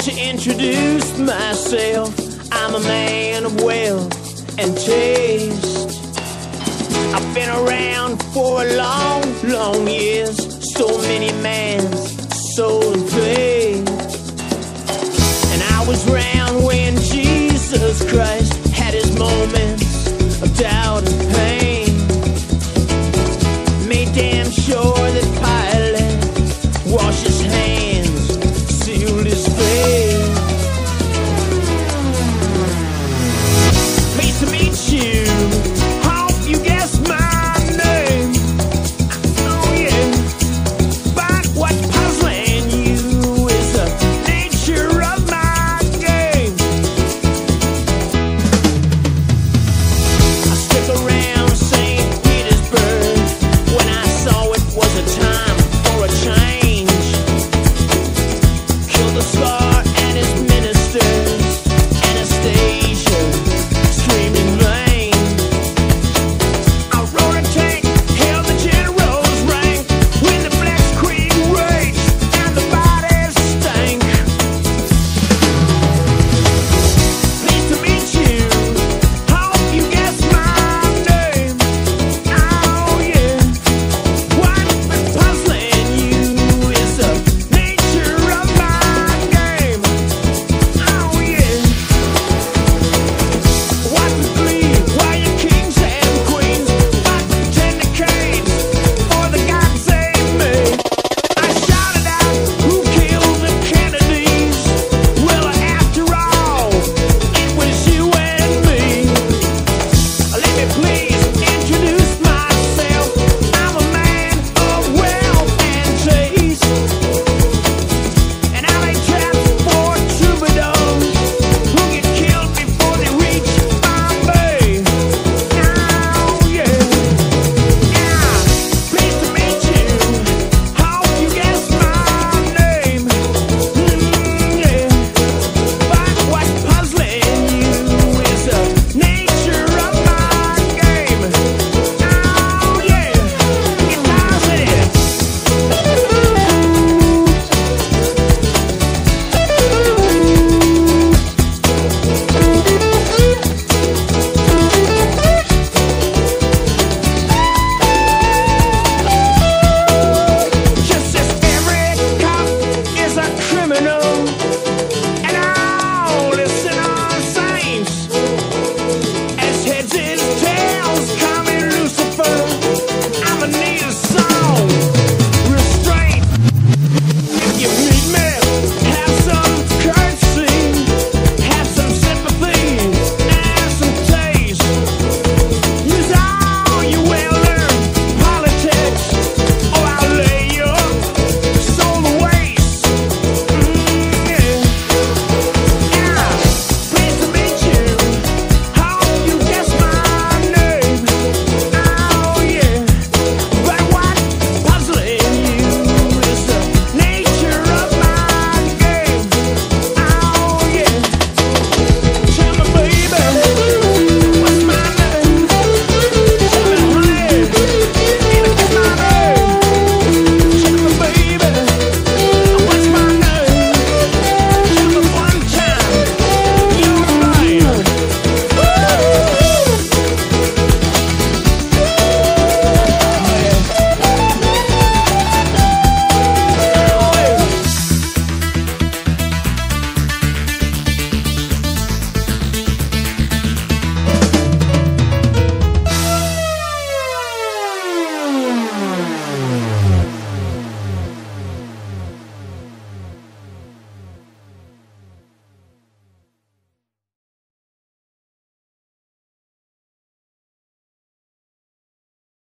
to introduce myself. I'm a man of wealth and taste. I've been around for a long, long years. So many man's so and faith. And I was raised.